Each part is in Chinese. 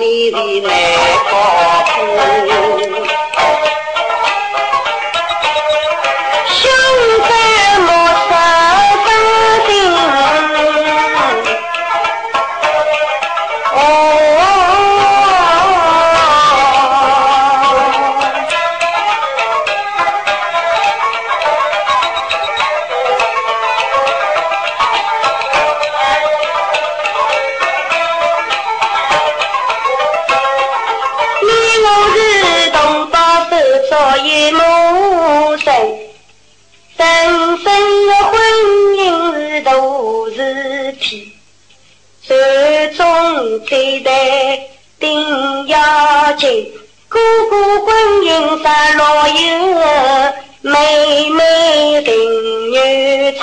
নিরিনে Oh 里来报复。对待定要紧，哥哥婚姻上老友，妹妹 tình 女做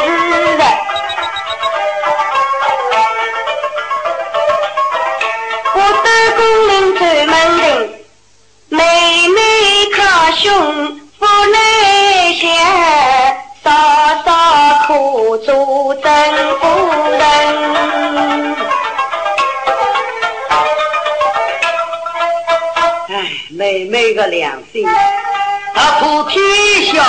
做真夫人。妹妹个良心，他普天下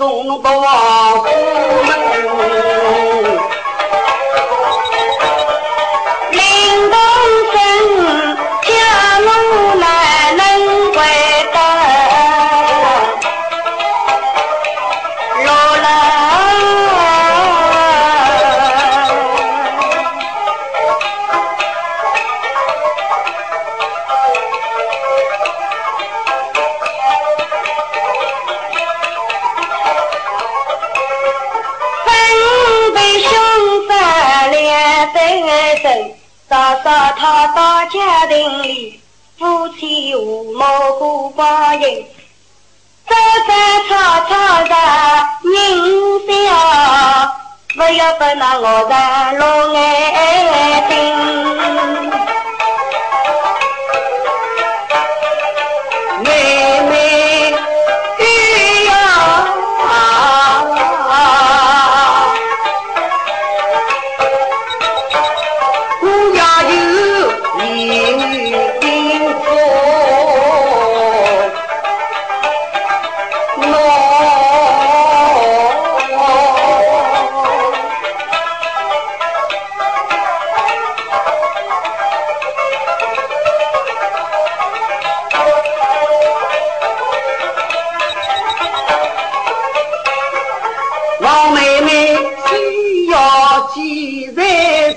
送到王府门。嫂嫂她到家庭里，夫妻和睦过光阴，争争吵吵的人笑，不要把那老人落眼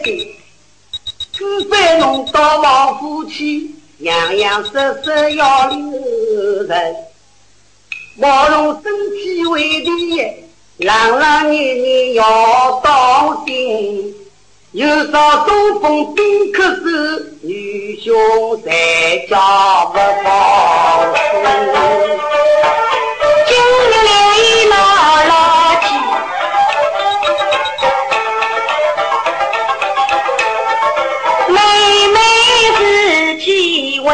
给，只弄到王府去，样样色色要留人。毛龙身体为第一，冷冷年年要当心。有朝东风宾客时，女兄在家不放心。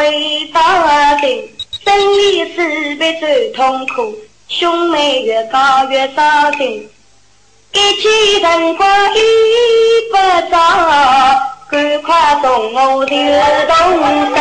为他而定，生离死别最痛苦。兄妹越搞越伤心，一起同光，已不在。赶快送我流浪。